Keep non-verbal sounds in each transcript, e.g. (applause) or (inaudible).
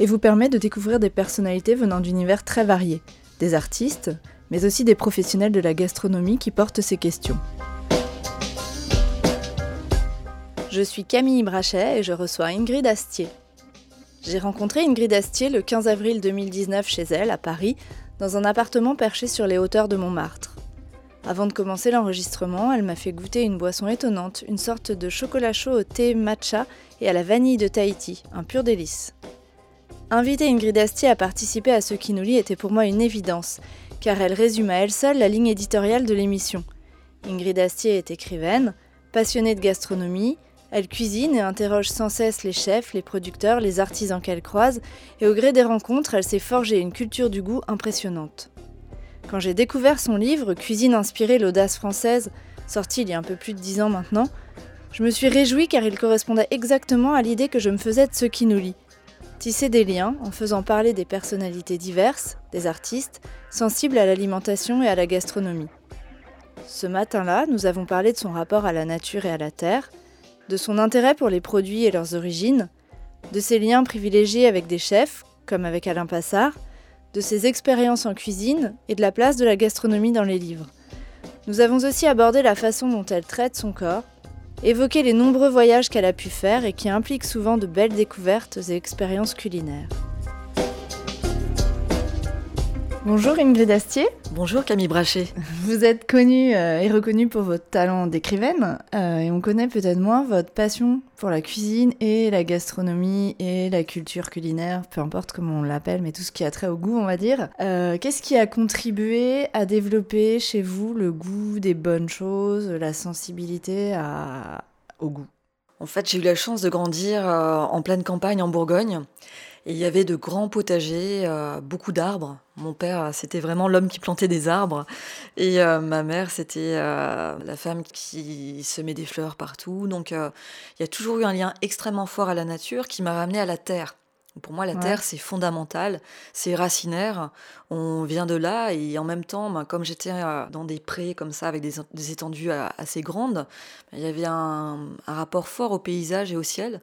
et vous permet de découvrir des personnalités venant d'univers très variés, des artistes, mais aussi des professionnels de la gastronomie qui portent ces questions. Je suis Camille Brachet et je reçois Ingrid Astier. J'ai rencontré Ingrid Astier le 15 avril 2019 chez elle, à Paris, dans un appartement perché sur les hauteurs de Montmartre. Avant de commencer l'enregistrement, elle m'a fait goûter une boisson étonnante, une sorte de chocolat chaud au thé matcha et à la vanille de Tahiti, un pur délice. Inviter Ingrid Astier à participer à ce qui nous lie était pour moi une évidence, car elle résume à elle seule la ligne éditoriale de l'émission. Ingrid Astier est écrivaine, passionnée de gastronomie, elle cuisine et interroge sans cesse les chefs, les producteurs, les artisans qu'elle croise, et au gré des rencontres, elle s'est forgée une culture du goût impressionnante. Quand j'ai découvert son livre Cuisine inspirée l'audace française, sorti il y a un peu plus de dix ans maintenant, je me suis réjouie car il correspondait exactement à l'idée que je me faisais de ce qui nous lie. Tisser des liens en faisant parler des personnalités diverses, des artistes, sensibles à l'alimentation et à la gastronomie. Ce matin-là, nous avons parlé de son rapport à la nature et à la terre, de son intérêt pour les produits et leurs origines, de ses liens privilégiés avec des chefs, comme avec Alain Passard, de ses expériences en cuisine et de la place de la gastronomie dans les livres. Nous avons aussi abordé la façon dont elle traite son corps, évoqué les nombreux voyages qu'elle a pu faire et qui impliquent souvent de belles découvertes et expériences culinaires. Bonjour Ingrid Astier. Bonjour Camille Brachet. Vous êtes connue euh, et reconnue pour votre talent d'écrivaine euh, et on connaît peut-être moins votre passion pour la cuisine et la gastronomie et la culture culinaire, peu importe comment on l'appelle, mais tout ce qui a trait au goût, on va dire. Euh, qu'est-ce qui a contribué à développer chez vous le goût des bonnes choses, la sensibilité au goût? En fait, j'ai eu la chance de grandir en pleine campagne en Bourgogne. Et il y avait de grands potagers, euh, beaucoup d'arbres. Mon père, c'était vraiment l'homme qui plantait des arbres. Et euh, ma mère, c'était euh, la femme qui semait des fleurs partout. Donc il y a toujours eu un lien extrêmement fort à la nature qui m'a ramené à la terre. Pour moi, la terre, c'est fondamental, c'est racinaire. On vient de là et en même temps, ben, comme j'étais dans des prés comme ça, avec des, étendues assez grandes, ben, il y avait un, un rapport fort au paysage et au ciel.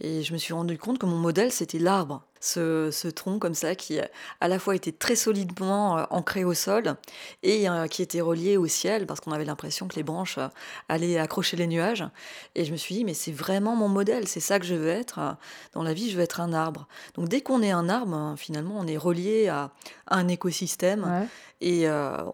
Et je me suis rendu compte que mon modèle, c'était l'arbre. Ce, tronc comme ça qui à la fois était très solidement euh, ancré au sol et euh, qui était relié au ciel parce qu'on avait l'impression que les branches euh, allaient accrocher les nuages. Et je me suis dit, mais c'est vraiment mon modèle, c'est ça que je veux être. Dans la vie, je veux être un arbre. Donc dès qu'on est un arbre, finalement, on est relié à, un écosystème et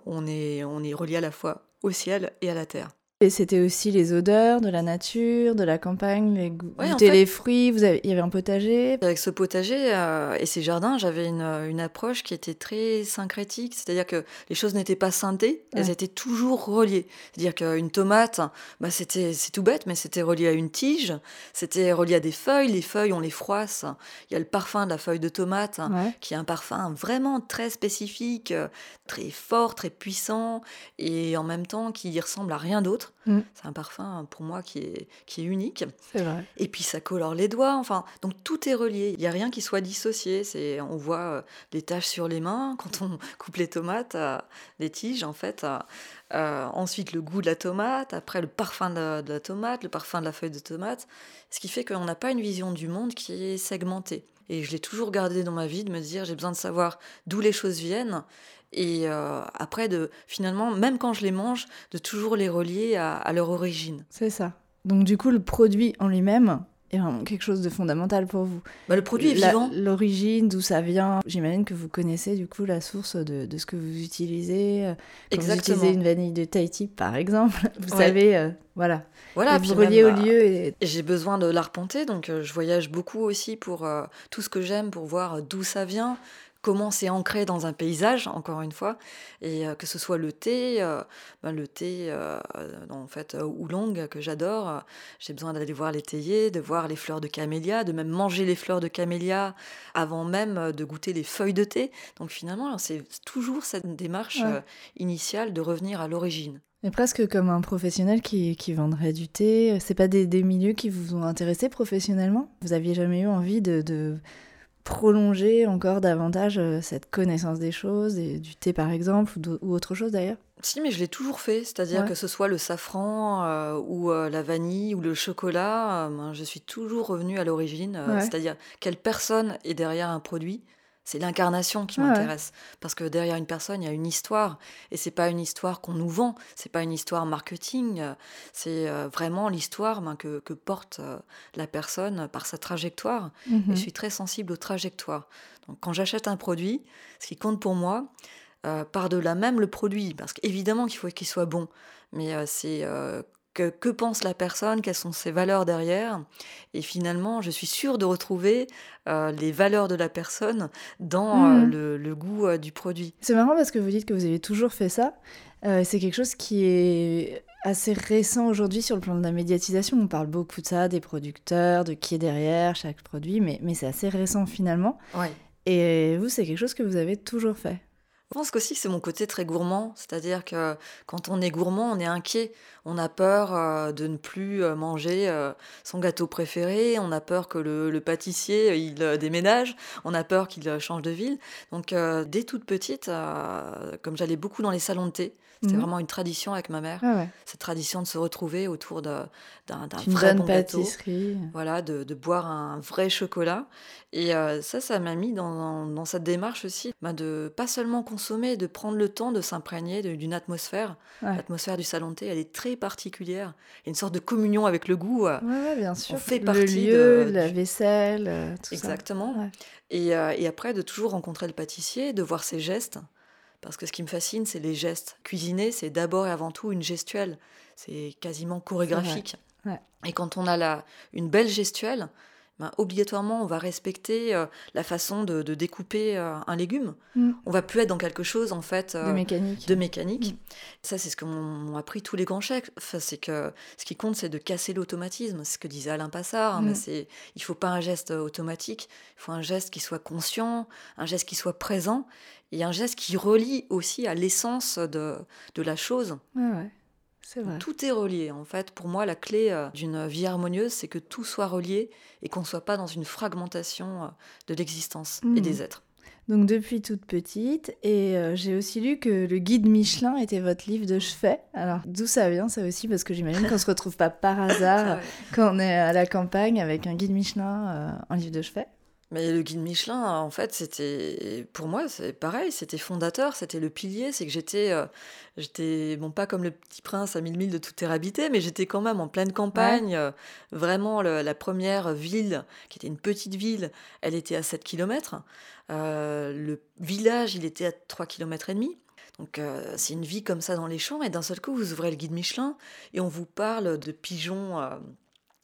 on, est, on est relié à la fois au ciel et à la terre. Et c'était aussi les odeurs de la nature, de la campagne, les goûter les fruits. Vous avez, il y avait un potager. Avec ce potager euh, et ces jardins, j'avais une, une, approche qui était très syncrétique, c'est-à-dire que les choses n'étaient pas scindées, elles étaient toujours reliées. C'est-à-dire qu'une tomate, bah c'était c'est tout bête, mais c'était relié à une tige, c'était relié à des feuilles. Les feuilles, on les froisse. Il y a le parfum de la feuille de tomate, qui est un parfum vraiment très spécifique, euh, très fort, très puissant, et en même temps qui ressemble à rien d'autre. Mm. C'est un parfum pour moi qui est, qui est unique. Vrai. Et puis ça colore les doigts, enfin, donc tout est relié. Il n'y a rien qui soit dissocié. C'est, on voit euh, les taches sur les mains (laughs) quand on coupe les tomates, euh, les tiges en fait. Euh, ensuite le goût de la tomate, après le parfum de la, tomate, le parfum de la feuille de tomate. Ce qui fait qu'on n'a pas une vision du monde qui est segmentée. Et je l'ai toujours gardé dans ma vie de me dire j'ai besoin de savoir d'où les choses viennent et euh, après de finalement même quand je les mange de toujours les relier à, leur origine. C'est ça. Donc du coup le produit en lui-même est vraiment quelque chose de fondamental pour vous. Bah, le produit est vivant. L'origine, d'où ça vient. J'imagine que vous connaissez du coup la source de, de ce que vous utilisez. Euh, quand Exactement. vous utilisez une vanille de Tahiti par exemple, (laughs) vous savez, euh, voilà. Voilà, vous reliez au lieu. Et... J'ai besoin de l'arpenter, donc je voyage beaucoup aussi pour tout ce que j'aime, pour voir d'où ça vient, comment c'est ancré dans un paysage, encore une fois, et que ce soit le thé, ben, le thé en fait oolong que j'adore, j'ai besoin d'aller voir les théiers, de voir les fleurs de camélia, de même manger les fleurs de camélia avant même de goûter les feuilles de thé. Donc finalement, c'est toujours cette démarche initiale de revenir à l'origine. Mais presque comme un professionnel qui, qui vendrait du thé. C'est pas des, des, milieux qui vous ont intéressé professionnellement? Vous aviez jamais eu envie de, de prolonger encore davantage euh, cette connaissance des choses, et du thé par exemple, ou, autre chose d'ailleurs? Si, mais je l'ai toujours fait, c'est-à-dire que ce soit le safran euh, ou euh, la vanille ou le chocolat, ben, je suis toujours revenue à l'origine, c'est-à-dire quelle personne est derrière un produit, c'est l'incarnation qui m'intéresse. Parce que derrière une personne, il y a une histoire. Et c'est pas une histoire qu'on nous vend. C'est pas une histoire marketing. C'est euh, vraiment l'histoire ben, que, porte euh, la personne par sa trajectoire. Et je mhm. suis très sensible aux trajectoires. Donc quand j'achète un produit, ce qui compte pour moi, euh, par-delà même le produit, parce qu'évidemment qu'il faut qu'il soit bon, mais c'est que, pense la personne, quelles sont ses valeurs derrière. Et finalement, je suis sûre de retrouver euh, les valeurs de la personne dans euh, mmh. le, goût euh, du produit. C'est marrant parce que vous dites que vous avez toujours fait ça. c'est quelque chose qui est assez récent aujourd'hui sur le plan de la médiatisation. On parle beaucoup de ça, des producteurs, de qui est derrière chaque produit, mais, mais c'est assez récent finalement. Ouais. Et vous, c'est quelque chose que vous avez toujours fait. Je pense qu'aussi c'est mon côté très gourmand, c'est-à-dire que quand on est gourmand, on est inquiet, on a peur euh, de ne plus euh, manger euh, son gâteau préféré, on a peur que le, pâtissier il déménage, on a peur qu'il change de ville. Donc dès toute petite, comme j'allais beaucoup dans les salons de thé, c'était mhm. vraiment une tradition avec ma mère. Ah Cette tradition de se retrouver autour d'un vrai bon pâtisserie. gâteau. Voilà, de, de, boire un vrai chocolat. Et euh, ça, ça m'a mis dans, dans, cette démarche aussi bah de pas seulement consommer, de prendre le temps de s'imprégner d'une atmosphère. L'atmosphère du salon de thé, elle est très particulière. Il y a une sorte de communion avec le goût. Euh, ouais, bien sûr. On fait le partie lieu, de la vaisselle, euh, tout Exactement. ça. Exactement. Et, et après, de toujours rencontrer le pâtissier, de voir ses gestes. Parce que ce qui me fascine, c'est les gestes. Cuisiner, c'est d'abord et avant tout une gestuelle. C'est quasiment chorégraphique. Et quand on a la, une belle gestuelle, ben, obligatoirement, on va respecter euh, la façon de, découper euh, un légume. Mm. On va plus être dans quelque chose, en fait, de euh, mécanique. De mécanique. Mm. Ça, c'est ce que m'ont appris tous les grands chefs. Enfin, c'est que ce qui compte, c'est de casser l'automatisme. C'est ce que disait Alain Passard. Hein, mm. c'est, il faut pas un geste automatique. Il faut un geste qui soit conscient, un geste qui soit présent, et un geste qui relie aussi à l'essence de, de la chose. ouais. Tout est relié. En fait, pour moi, la clé euh, d'une vie harmonieuse, c'est que tout soit relié et qu'on ne soit pas dans une fragmentation euh, de l'existence et des mmh. êtres. Donc depuis toute petite, et euh, j'ai aussi lu que le guide Michelin était votre livre de chevet. Alors d'où ça vient ça aussi? Parce que j'imagine qu'on se retrouve pas par hasard (laughs) quand on est à la campagne avec un guide Michelin en livre de chevet. Mais le guide Michelin, en fait, c'était pour moi, c'est pareil, c'était fondateur, c'était le pilier. C'est que j'étais, euh, j'étais bon pas comme le petit prince à mille milles de toute terre habitée, mais j'étais quand même en pleine campagne. Euh, vraiment, la première ville, qui était une petite ville, elle était à 7 km. Euh, le village, il était à 3 km et demi. Donc c'est une vie comme ça dans les champs, et d'un seul coup, vous ouvrez le guide Michelin et on vous parle de pigeons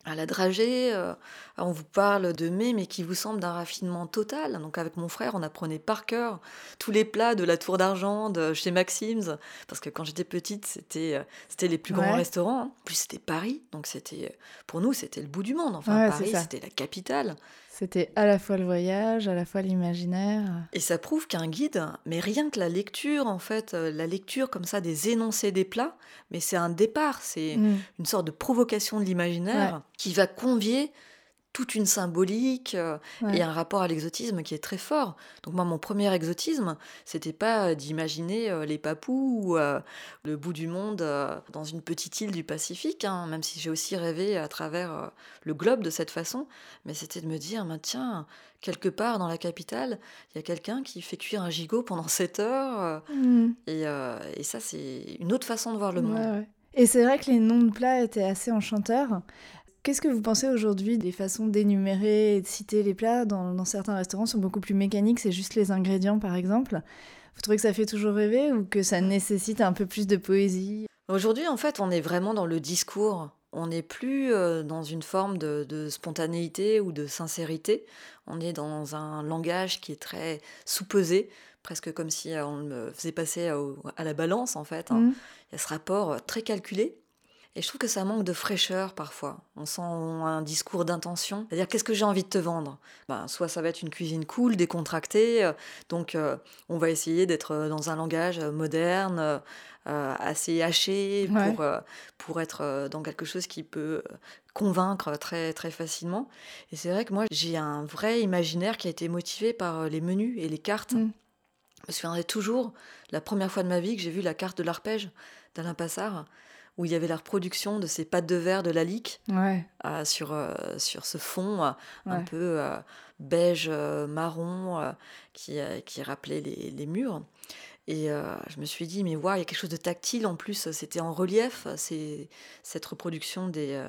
à la dragée, euh, on vous parle de mets, mais qui vous semble d'un raffinement total. Donc avec mon frère, on apprenait par cœur tous les plats de la Tour d'Argent, de chez Maxim's, parce que quand j'étais petite, c'était euh, c'était les plus grands restaurants. En plus, c'était Paris, donc c'était pour nous, c'était le bout du monde. Enfin, Paris, c'était la capitale. C'était à la fois le voyage, à la fois l'imaginaire. Et ça prouve qu'un guide, mais rien que la lecture, en fait, euh, la lecture comme ça des énoncés des plats, mais c'est un départ, c'est mm. une sorte de provocation de l'imaginaire qui va convier toute une symbolique euh, et un rapport à l'exotisme qui est très fort. Donc moi, mon premier exotisme, c'était pas euh, d'imaginer euh, les papous ou le bout du monde dans une petite île du Pacifique, hein, même si j'ai aussi rêvé à travers le globe de cette façon, mais c'était de me dire, bah, tiens, quelque part dans la capitale, il y a quelqu'un qui fait cuire un gigot pendant (laughs) 7 heures, mmh. et, et, ça, c'est une autre façon de voir le monde. Et c'est vrai que les noms de plats étaient assez enchanteurs. Qu'est-ce que vous pensez aujourd'hui des façons d'énumérer et de citer les plats dans, certains restaurants sont beaucoup plus mécaniques, c'est juste les ingrédients par exemple? Vous trouvez que ça fait toujours rêver ou que ça nécessite un peu plus de poésie? Aujourd'hui, en fait, on est vraiment dans le discours. on n'est plus euh, dans une forme de, spontanéité ou de sincérité. On est dans un langage qui est très sous-pesé, presque comme si on le faisait passer à, la balance en fait. Hein. Mmh. Il y a ce rapport très calculé. Et je trouve que ça manque de fraîcheur parfois. On sent un discours d'intention. C'est-à-dire, qu'est-ce que j'ai envie de te vendre? Ben, Soit ça va être une cuisine cool, décontractée. Euh, donc, euh, on va essayer d'être dans un langage moderne, euh, assez haché, pour, pour être dans quelque chose qui peut convaincre très, très facilement. Et c'est vrai que moi, j'ai un vrai imaginaire qui a été motivé par les menus et les cartes. Mm. Je me souviendrai toujours la première fois de ma vie que j'ai vu la carte de l'arpège d'Alain Passard où il y avait la reproduction de ces pâtes de verre de la lique euh, sur, euh, sur ce fond euh, un peu beige marron qui, qui rappelait les, les murs. Et je me suis dit, mais waouh, il y a quelque chose de tactile en plus, c'était en relief, c'est cette reproduction des,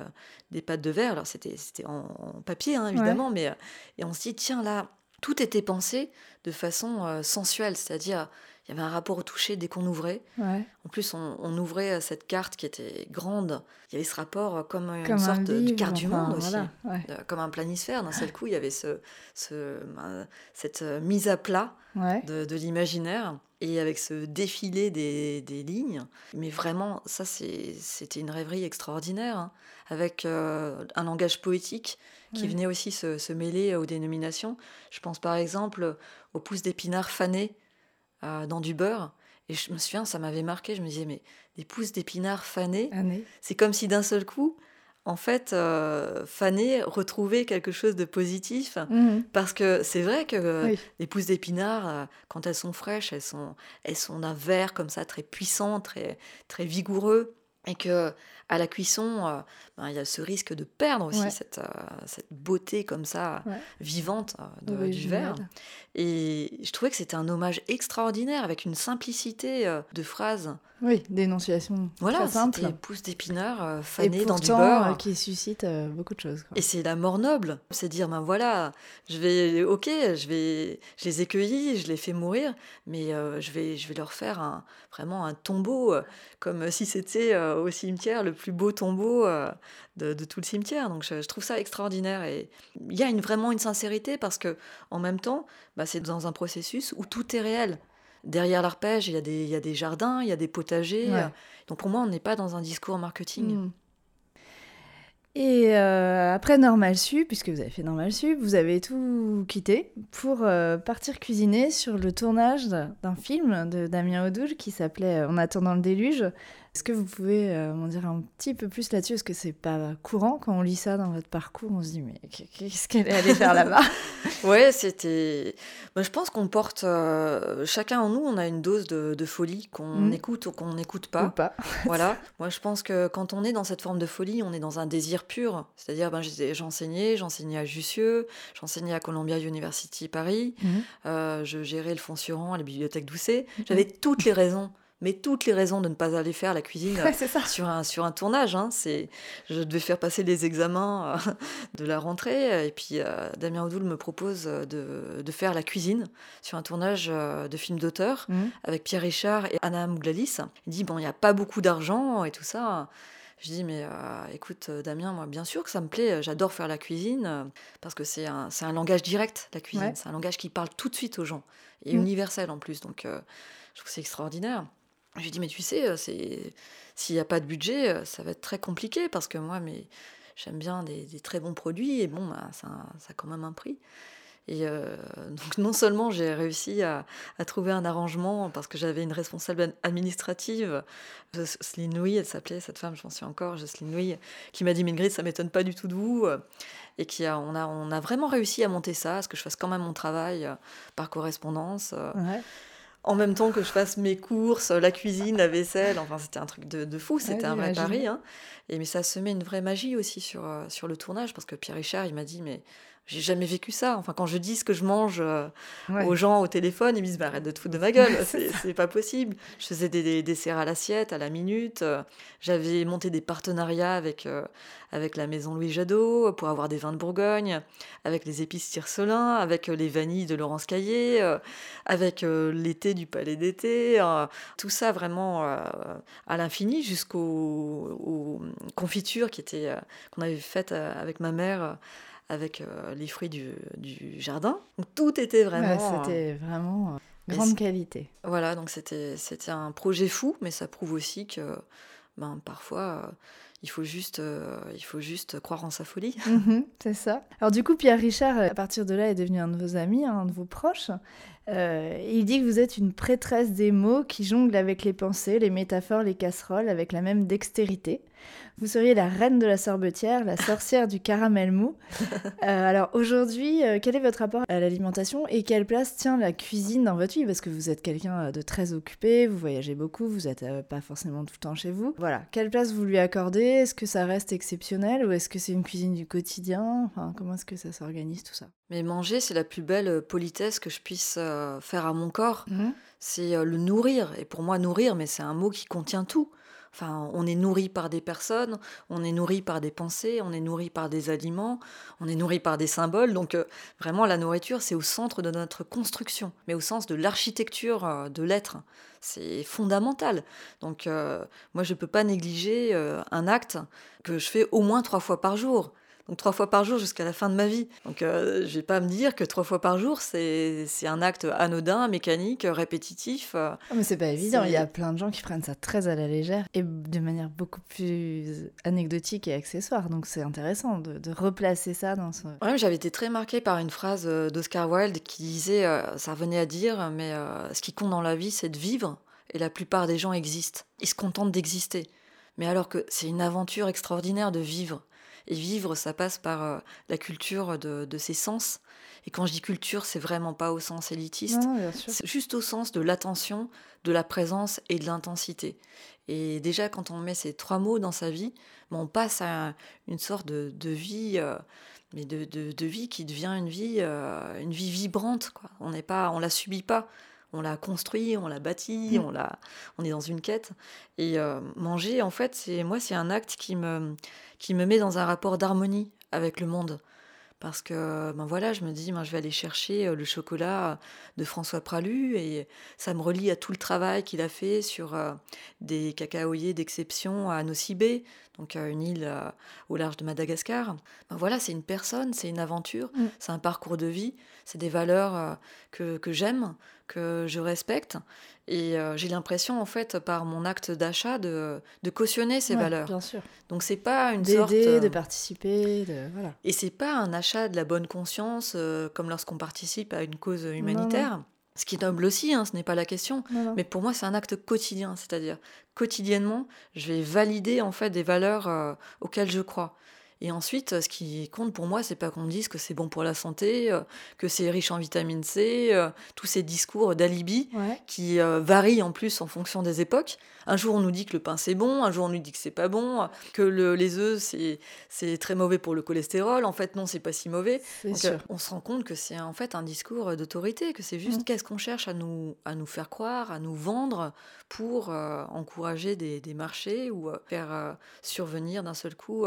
des pâtes de verre. Alors c'était en, papier, hein, évidemment, mais et on se dit, tiens, là, tout était pensé de façon sensuelle, c'est-à-dire il y avait un rapport au toucher dès qu'on ouvrait. En plus, on, ouvrait euh, cette carte qui était grande. Il y avait ce rapport euh, comme une sorte de carte du monde aussi, comme un planisphère. D'un seul coup, il y avait ce, euh, cette mise à plat de, l'imaginaire et avec ce défilé des, lignes. Mais vraiment, ça, c'était une rêverie extraordinaire, hein. avec un langage poétique qui venait aussi se, se, mêler aux dénominations. Je pense par exemple aux pousses d'épinards fanés euh, dans du beurre. Et je me souviens, ça m'avait marqué. Je me disais, mais des pousses d'épinards fanées, c'est comme si d'un seul coup, en fait, euh, fané retrouvait quelque chose de positif. Mhm. Parce que c'est vrai que les pousses d'épinards, euh, quand elles sont fraîches, elles sont, elles sont d'un vert comme ça, très puissant, très, très vigoureux. Et que à la cuisson, euh, ben, il y a ce risque de perdre aussi cette, cette, beauté comme ça, vivante du verre. Et je trouvais que c'était un hommage extraordinaire avec une simplicité euh, de phrases. Oui, d'énonciation voilà. Voilà, pousse d'épinards euh, fanés dans du beurre. Euh, qui suscite beaucoup de choses. Et c'est la mort noble, c'est dire, ben voilà, je vais, ok, je vais, je les ai cueillis, je les fais mourir, mais je, vais, je vais leur faire un, vraiment un tombeau, comme si c'était au cimetière le plus beau tombeau de, tout le cimetière. Donc je, trouve ça extraordinaire. Et il y a une, vraiment une sincérité parce que en même temps, bah, c'est dans un processus où tout est réel. Derrière l'arpège, il y, a des, il y a des jardins, il y a des potagers. Donc pour moi, on n'est pas dans un discours marketing. Hmm. Et euh, après Normal Sup, puisque vous avez fait Normal Sup, vous avez tout quitté pour euh, partir cuisiner sur le tournage d'un film de Damien Odoul qui s'appelait En attendant le déluge, est-ce que vous pouvez euh, m'en dire un petit peu plus là-dessus? Est-ce que c'est pas courant quand on lit ça dans votre parcours On se dit, mais qu'est-ce qu'elle est allée faire (laughs) là-bas? Ouais, c'était. Moi, je pense qu'on porte. Euh, chacun en nous, on a une dose de, folie qu'on mm. écoute ou qu'on n'écoute pas. Ou pas. voilà. (laughs) Moi, je pense que quand on est dans cette forme de folie, on est dans un désir pur. C'est-à-dire, ben, j'enseignais, j'enseignais à Jussieu, j'enseignais à Columbia University Paris, mm. euh, je gérais le fonds à la bibliothèque Doucet. Mm. J'avais toutes les raisons mais toutes les raisons de ne pas aller faire la cuisine sur un sur un tournage. Hein. C'est, je devais faire passer les examens euh, (laughs) de la rentrée et puis euh, Damien Odoul me propose de, de, faire la cuisine sur un tournage euh, de film d'auteur mmh. avec Pierre Richard et Anna Mouglalis. Il dit bon, il n'y a pas beaucoup d'argent et tout ça. Je dis, mais écoute, Damien, moi, bien sûr que ça me plaît, j'adore faire la cuisine, parce que c'est un, un, langage direct, la cuisine. C'est un langage qui parle tout de suite aux gens, et mmh. universel en plus. Donc, je trouve que c'est extraordinaire. Je lui dis, mais tu sais, euh, s'il n'y a pas de budget, euh, ça va être très compliqué parce que moi, mais j'aime bien des, très bons produits et bon, bah, ça, a quand même un prix. Et euh, (laughs) donc non seulement j'ai réussi à, trouver un arrangement parce que j'avais une responsable administrative, Jocelyne Louis, elle s'appelait cette femme, je m'en encore, Jocelyne Louis, qui m'a dit Ingrid, ça m'étonne pas du tout de vous, et qui a, on a, on a vraiment réussi à monter ça, à ce que je fasse quand même mon travail par correspondance. En même temps que je fasse mes courses, la cuisine, la vaisselle. Enfin, c'était un truc de, fou, c'était un vrai pari. Hein. Et mais ça semait une vraie magie aussi sur, euh, sur le tournage, parce que Pierre Richard, il m'a dit, mais j'ai jamais vécu ça. Enfin, quand je dis ce que je mange euh, aux gens au téléphone, ils me disent bah, arrête de te foutre de ma gueule, (laughs) c'est pas possible. Je faisais des, desserts à l'assiette, à la minute. Euh, j'avais monté des partenariats avec, euh, avec la maison Louis Jadot pour avoir des vins de Bourgogne, avec les épices Tiercelin, avec les vanilles de Laurence Caillé, avec l'été du Palais d'été. tout ça vraiment à l'infini jusqu'aux confitures qui étaient qu'on avait faites avec ma mère avec euh, les fruits du, du, jardin. tout était vraiment. c'était vraiment euh, grande qualité. Voilà, donc c'était un projet fou, mais ça prouve aussi que ben, parfois. Euh, il faut, juste, il faut juste croire en sa folie. (laughs) Mhm, c'est ça. Alors du coup, Pierre Richard, à partir de là, est devenu un de vos amis, un de vos proches. Il dit que vous êtes une prêtresse des mots qui jongle avec les pensées, les métaphores, les casseroles, avec la même dextérité. Vous seriez la reine de la sorbetière, la sorcière du caramel mou. (laughs) Euh, alors aujourd'hui, euh, quel est votre rapport à l'alimentation et quelle place tient la cuisine dans votre vie? Parce que vous êtes quelqu'un de très occupé, vous voyagez beaucoup, vous n'êtes euh, pas forcément tout le temps chez vous. Voilà, quelle place vous lui accordez? Est-ce que ça reste exceptionnel ou est-ce que c'est une cuisine du quotidien? Enfin, Comment est-ce que ça s'organise tout ça? Mais manger, c'est la plus belle politesse que je puisse faire à mon corps. Mmh. C'est le nourrir. Et pour moi, nourrir, mais c'est un mot qui contient tout. Enfin, on est nourri par des personnes, on est nourri par des pensées, on est nourri par des aliments, on est nourri par des symboles. Donc euh, vraiment, la nourriture, c'est au centre de notre construction, mais au sens de l'architecture euh, de l'être. C'est fondamental. Donc euh, moi, je ne peux pas négliger un acte que je fais au moins trois fois par jour donc trois fois par jour jusqu'à la fin de ma vie. Donc euh, je vais pas me dire que trois fois par jour, c'est un acte anodin, mécanique, répétitif. Ah, mais c'est pas évident, il y a plein de gens qui prennent ça très à la légère et de manière beaucoup plus anecdotique et accessoire. Donc c'est intéressant de, replacer ça dans ce... Ouais, j'avais été très marquée par une phrase euh, d'Oscar Wilde qui disait, euh, ça venait à dire, mais ce qui compte dans la vie, c'est de vivre. Et la plupart des gens existent. Ils se contentent d'exister. Mais alors que c'est une aventure extraordinaire de vivre. Et vivre, ça passe par euh, la culture de, ses sens. Et quand je dis culture, c'est vraiment pas au sens élitiste, c'est juste au sens de l'attention, de la présence et de l'intensité. Et déjà, quand on met ces trois mots dans sa vie, ben, on passe à une sorte de, vie, euh, mais de, vie qui devient une vie, euh, une vie vibrante. Quoi. On n'est pas, on la subit pas on l'a construit, on l'a bâti, mm. on l'a, on est dans une quête. Et euh, manger, en fait, c'est moi, c'est un acte qui me, qui me met dans un rapport d'harmonie avec le monde. Parce que, ben voilà, je me dis, ben, je vais aller chercher euh, le chocolat de François Pralu et ça me relie à tout le travail qu'il a fait sur euh, des cacaoyers d'exception à Nocibé, donc une île au large de Madagascar. Ben voilà, c'est une personne, c'est une aventure, mm. c'est un parcours de vie, c'est des valeurs que, que j'aime, que je respecte. Et euh, j'ai l'impression, en fait, par mon acte d'achat, de, de, cautionner ces valeurs. Bien sûr. Donc, c'est pas une sorte. De participer. De... Voilà. Et c'est pas un achat de la bonne conscience, euh, comme lorsqu'on participe à une cause humanitaire. Ce qui est noble aussi, hein, ce n'est pas la question. Mais pour moi, c'est un acte quotidien. C'est-à-dire, quotidiennement, je vais valider, en fait, des valeurs euh, auxquelles je crois. Et ensuite, ce qui compte pour moi, c'est pas qu'on me dise que c'est bon pour la santé, euh, que c'est riche en vitamine C, euh, tous ces discours d'alibi qui varient en plus en fonction des époques. Un jour, on nous dit que le pain c'est bon, un jour, on nous dit que c'est pas bon, que les œufs c'est très mauvais pour le cholestérol. En fait, non, c'est pas si mauvais. on se rend compte que c'est en fait un discours d'autorité, que c'est juste mmh. qu'est-ce qu'on cherche à nous, à nous faire croire, à nous vendre pour encourager des, des, marchés ou faire survenir d'un seul coup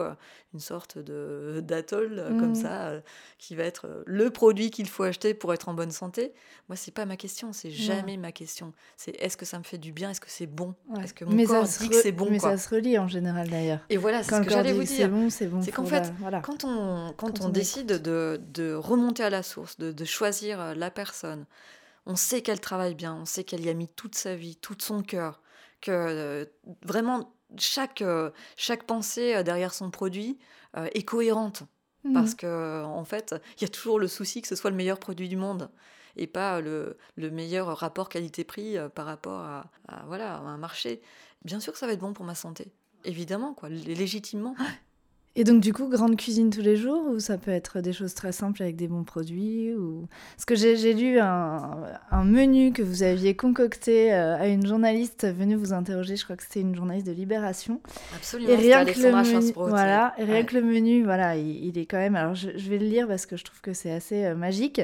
une sorte de d'atoll euh, comme mmh. ça euh, qui va être euh, le produit qu'il faut acheter pour être en bonne santé. Moi, c'est pas ma question, c'est jamais ma question. C'est est-ce que ça me fait du bien, est-ce que c'est bon, est-ce que mon corps dit que c'est bon. Mais ça se relie en général d'ailleurs. Et voilà, c'est ce que j'allais vous dire. C'est bon, c'est bon. C'est qu'en fait, quand on quand, on, décide de, de, remonter à la source, de, de choisir la personne, on sait qu'elle travaille bien, on sait qu'elle y a mis toute sa vie, tout son cœur, que vraiment chaque, chaque pensée derrière son produit euh, est cohérente. Mmh. Parce que en fait, il y a toujours le souci que ce soit le meilleur produit du monde et pas le, le meilleur rapport qualité-prix euh, par rapport à, voilà, un marché. Bien sûr que ça va être bon pour ma santé. Évidemment, quoi, légitimement. (laughs) Et donc du coup, grande cuisine tous les jours ou ça peut être des choses très simples avec des bons produits ou... Parce que j'ai lu un, un, menu que vous aviez concocté euh, à une journaliste venue vous interroger, je crois que c'était une journaliste de Libération. Absolument, et rien que le menu, voilà, et rien que le menu, voilà, il, est quand même... Alors je, vais le lire parce que je trouve que c'est assez euh, magique.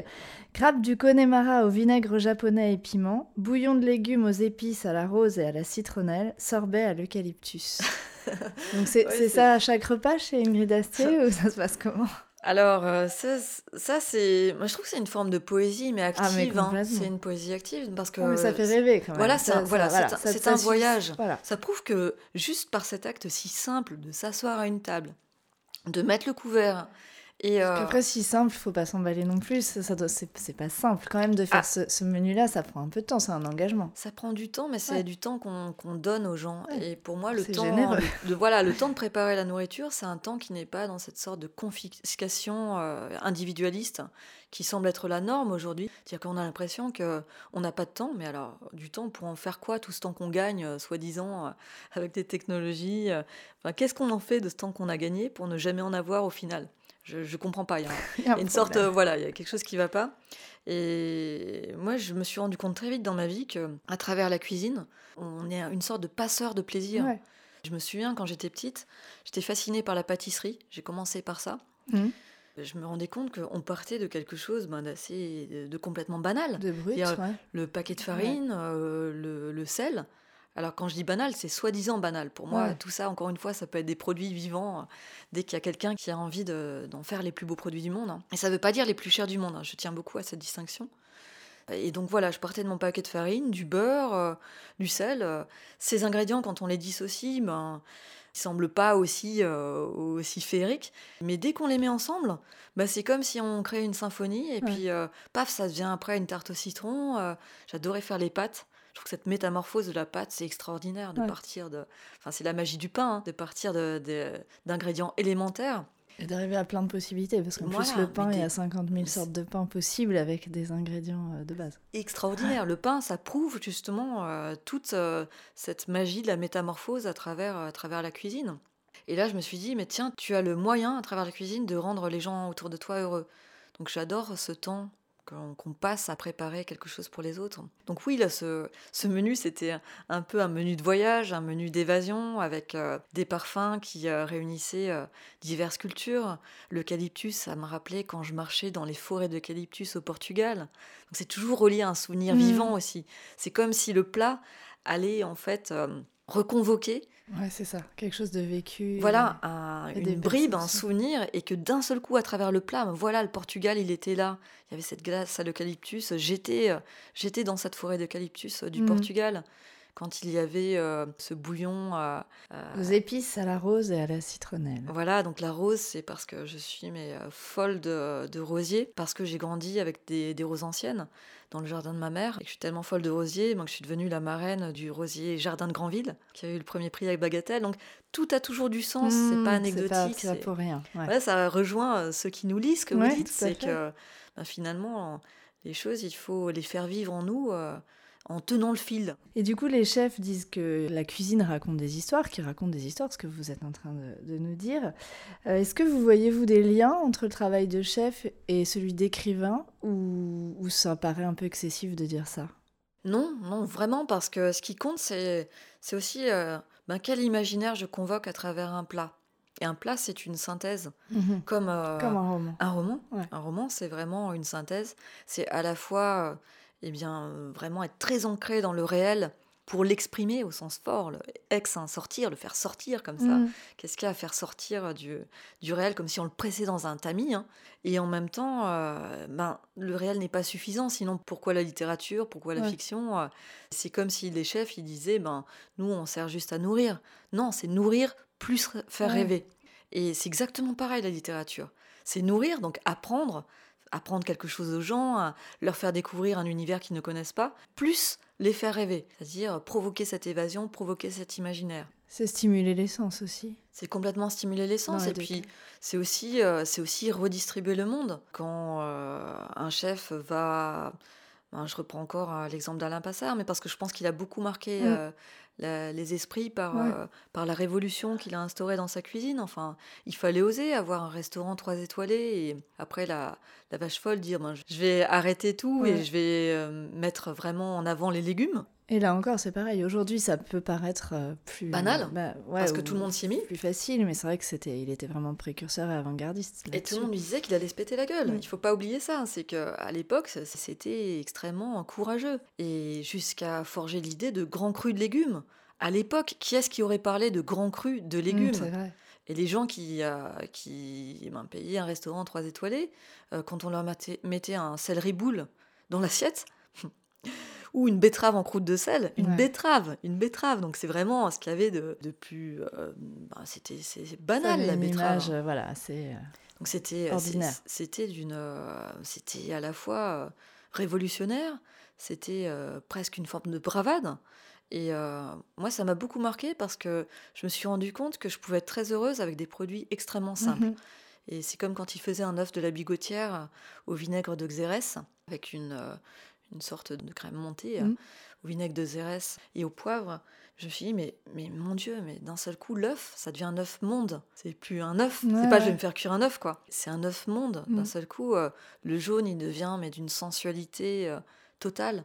Crêpe du Connemara au vinaigre japonais et piment, bouillon de légumes aux épices à la rose et à la citronnelle, sorbet à l'eucalyptus. (laughs) (laughs) Donc c'est ça à chaque repas chez Ingrid Astier ou ça se passe comment? Alors, euh, ça, ça c'est. Moi, je trouve que c'est une forme de poésie, mais ah, active. hein. C'est une poésie active parce que. mais ça fait rêver quand même. Voilà, c'est un, voilà, c'est un, voyage. Ça prouve que juste par cet acte si simple de s'asseoir à une table, de mettre le couvert, et euh... Après, si simple, faut pas s'emballer non plus. Ça, ça c'est pas simple quand même de faire ah. ce, menu-là. Ça prend un peu de temps, c'est un engagement. Ça prend du temps, mais c'est du temps qu'on donne aux gens. Et pour moi, le temps, de, voilà, le temps de préparer la nourriture, c'est un temps qui n'est pas dans cette sorte de confiscation euh, individualiste qui semble être la norme aujourd'hui. C'est-à-dire qu'on a l'impression que on n'a pas de temps, mais alors du temps pour en faire quoi Tout ce temps qu'on gagne, euh, soi-disant, avec des technologies. Enfin, Qu'est-ce qu'on en fait de ce temps qu'on a gagné pour ne jamais en avoir au final? Je, ne comprends pas. Il y a, (laughs) une sorte, voilà, il y a quelque chose qui va pas. Et moi, je me suis rendu compte très vite dans ma vie que, à travers la cuisine, on est une sorte de passeur de plaisir. Je me souviens quand j'étais petite, j'étais fascinée par la pâtisserie. J'ai commencé par ça. Mmh. Je me rendais compte qu'on partait de quelque chose ben, d'assez, de complètement banal. De brut, Le paquet de farine, euh, le, le, sel. Alors quand je dis banal, c'est soi-disant banal. Pour moi, tout ça, encore une fois, ça peut être des produits vivants euh, dès qu'il y a quelqu'un qui a envie d'en faire les plus beaux produits du monde. Hein. Et ça ne veut pas dire les plus chers du monde. Hein. Je tiens beaucoup à cette distinction. Et donc voilà, je partais de mon paquet de farine, du beurre, euh, du sel. Euh. ces ingrédients, quand on les dissocie, ben, ils semblent pas aussi, aussi féeriques. Mais dès qu'on les met ensemble, ben, c'est comme si on créait une symphonie. Et puis, paf, ça devient après une tarte au citron. J'adorais faire les pâtes. Je trouve que cette métamorphose de la pâte, c'est extraordinaire de partir de. Enfin, c'est la magie du pain, hein, de partir d'ingrédients de, élémentaires. Et d'arriver à plein de possibilités, parce qu'en plus, le pain, il y a 50 000 sortes de pain possibles avec des ingrédients euh, de base. Extraordinaire. Le pain, ça prouve justement euh, toute euh, cette magie de la métamorphose à travers, à travers la cuisine. Et là, je me suis dit, mais tiens, tu as le moyen, à travers la cuisine, de rendre les gens autour de toi heureux. Donc j'adore ce temps qu'on passe à préparer quelque chose pour les autres. Donc oui, là, ce, menu, c'était un peu un menu de voyage, un menu d'évasion, avec euh, des parfums qui euh, réunissaient euh, diverses cultures. L'eucalyptus, ça me rappelait quand je marchais dans les forêts d'eucalyptus au Portugal. Donc c'est toujours relié à un souvenir mmh. vivant aussi. C'est comme si le plat allait en fait reconvoquer Ouais, c'est ça, quelque chose de vécu. Voilà, un, une bribe, un souvenir, et que d'un seul coup, à travers le plat, voilà, le Portugal, il était là. Il y avait cette glace à l'eucalyptus. J'étais, euh, j'étais dans cette forêt d'eucalyptus euh, du mmh. Portugal quand il y avait euh, ce bouillon. Aux épices à la rose et à la citronnelle. Voilà, donc la rose, c'est parce que je suis mais, folle de, de rosiers, parce que j'ai grandi avec des, des, roses anciennes dans le jardin de ma mère, et que je suis tellement folle de rosiers, donc je suis devenue la marraine du rosier Jardin de Granville, qui a eu le premier prix avec Bagatelle. Donc tout a toujours du sens, c'est pas mmh, anecdotique. C'est pas, pour rien. Ouais. ça rejoint euh, ceux qui nous lisent, ce que vous dites, c'est que ben, finalement, les choses, il faut les faire vivre en nous. Euh, en tenant le fil. Et du coup, les chefs disent que la cuisine raconte des histoires, qui raconte des histoires, ce que vous êtes en train de, nous dire. Euh, est-ce que vous voyez, vous, des liens entre le travail de chef et celui d'écrivain, ou, ça paraît un peu excessif de dire ça? Non, non, vraiment, parce que ce qui compte, c'est aussi euh, ben, quel imaginaire je convoque à travers un plat. Et un plat, c'est une synthèse, mhm. comme, euh, comme un roman. Un roman, un roman c'est vraiment une synthèse. C'est à la fois eh bien, euh, vraiment être très ancré dans le réel pour l'exprimer au sens fort, le ex, hein, sortir, le faire sortir comme ça. Mm. Qu'est-ce qu'il y a à faire sortir du, du réel comme si on le pressait dans un tamis hein. Et en même temps, euh, ben, le réel n'est pas suffisant, sinon pourquoi la littérature, pourquoi la fiction? Euh? C'est comme si les chefs, ils disaient, ben, nous, on sert juste à nourrir. Non, c'est nourrir plus faire rêver. Et c'est exactement pareil la littérature. C'est nourrir, donc apprendre, apprendre quelque chose aux gens, leur faire découvrir un univers qu'ils ne connaissent pas, plus les faire rêver, c'est-à-dire provoquer cette évasion, provoquer cet imaginaire. C'est stimuler l'essence aussi. C'est complètement stimuler l'essence et puis c'est aussi, euh, c'est aussi redistribuer le monde. Quand euh, un chef va Ben, je reprends encore l'exemple d'Alain Passard, mais parce que je pense qu'il a beaucoup marqué Mm. les esprits par, Ouais. par la révolution qu'il a instaurée dans sa cuisine. Enfin, il fallait oser avoir un restaurant trois étoilés et après la, la vache folle dire ben, je vais arrêter tout Ouais. et je vais euh, mettre vraiment en avant les légumes. Et là encore, c'est pareil. Aujourd'hui, ça peut paraître euh, plus Banal, bah, ouais, parce que ou tout le monde s'y est mis. Plus facile, mais c'est vrai que c'était, il était vraiment précurseur et avant-gardiste. Et tout le monde lui disait qu'il allait se péter la gueule. Mm. Il faut pas oublier ça. C'est qu'à l'époque, ça- c'était extrêmement courageux. Et jusqu'à forger l'idée de grands crus de légumes. À l'époque, qui est-ce qui aurait parlé de grands crus de Mm, légumes c'est vrai. Et les gens qui, euh, qui ben, payaient un restaurant trois étoilés, euh, quand on leur mettait, mettait un céleri boule dans l'assiette, ou une betterave en croûte de sel, une Ouais. betterave, une betterave. Donc c'est vraiment ce qu'il y avait de, de plus... euh, ben, c'était c'est c'est banal la betterave. image, euh, voilà, assez. euh, Donc c'était Ordinaire. c'est- c'était d'une c'était à la fois révolutionnaire, c'était euh, presque une forme de bravade. Et euh, moi, ça m'a beaucoup marqué parce que je me suis rendu compte que je pouvais être très heureuse avec des produits extrêmement simples. mhm. Et c'est comme quand il faisait un œuf de la bigotière au vinaigre de Xérès, avec une, une sorte de crème montée euh, Mhm. au vinaigre de Xérès et au poivre. Je me suis dit, mais, mais mon Dieu, mais d'un seul coup, l'œuf, ça devient un œuf monde. C'est plus un œuf. Ouais, c'est pas je vais me faire cuire un œuf, quoi. C'est un œuf monde. D'un Mhm. seul coup, euh, le jaune, il devient mais d'une sensualité euh, totale.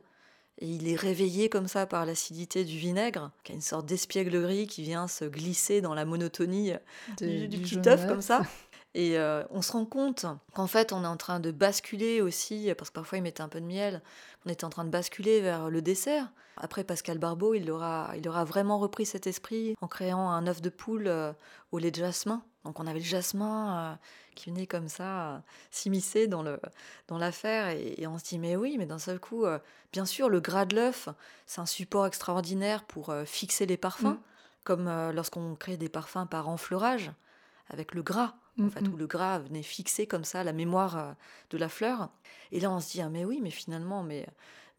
Et il est réveillé comme ça par l'acidité du vinaigre, qui a une sorte d'espièglerie qui vient se glisser dans la monotonie De- du, du du petit œuf. comme ça. (laughs) Et euh, on se rend compte qu'en fait, on est en train de basculer aussi, parce que parfois il mettait un peu de miel, on était en train de basculer vers le dessert. Après, Pascal Barbeau, il aura, il aura vraiment repris cet esprit en créant un œuf de poule euh, au lait de jasmin. Donc on avait le jasmin euh, qui venait comme ça euh, s'immiscer dans le dans l'affaire et, et on se dit mais oui mais d'un seul coup euh, bien sûr le gras de l'œuf c'est un support extraordinaire pour fixer les parfums Mm. comme lorsqu'on crée des parfums par enfleurage avec le gras en Mm, fait où le gras venait fixer comme ça la mémoire euh, de la fleur et là on se dit ah mais oui mais finalement mais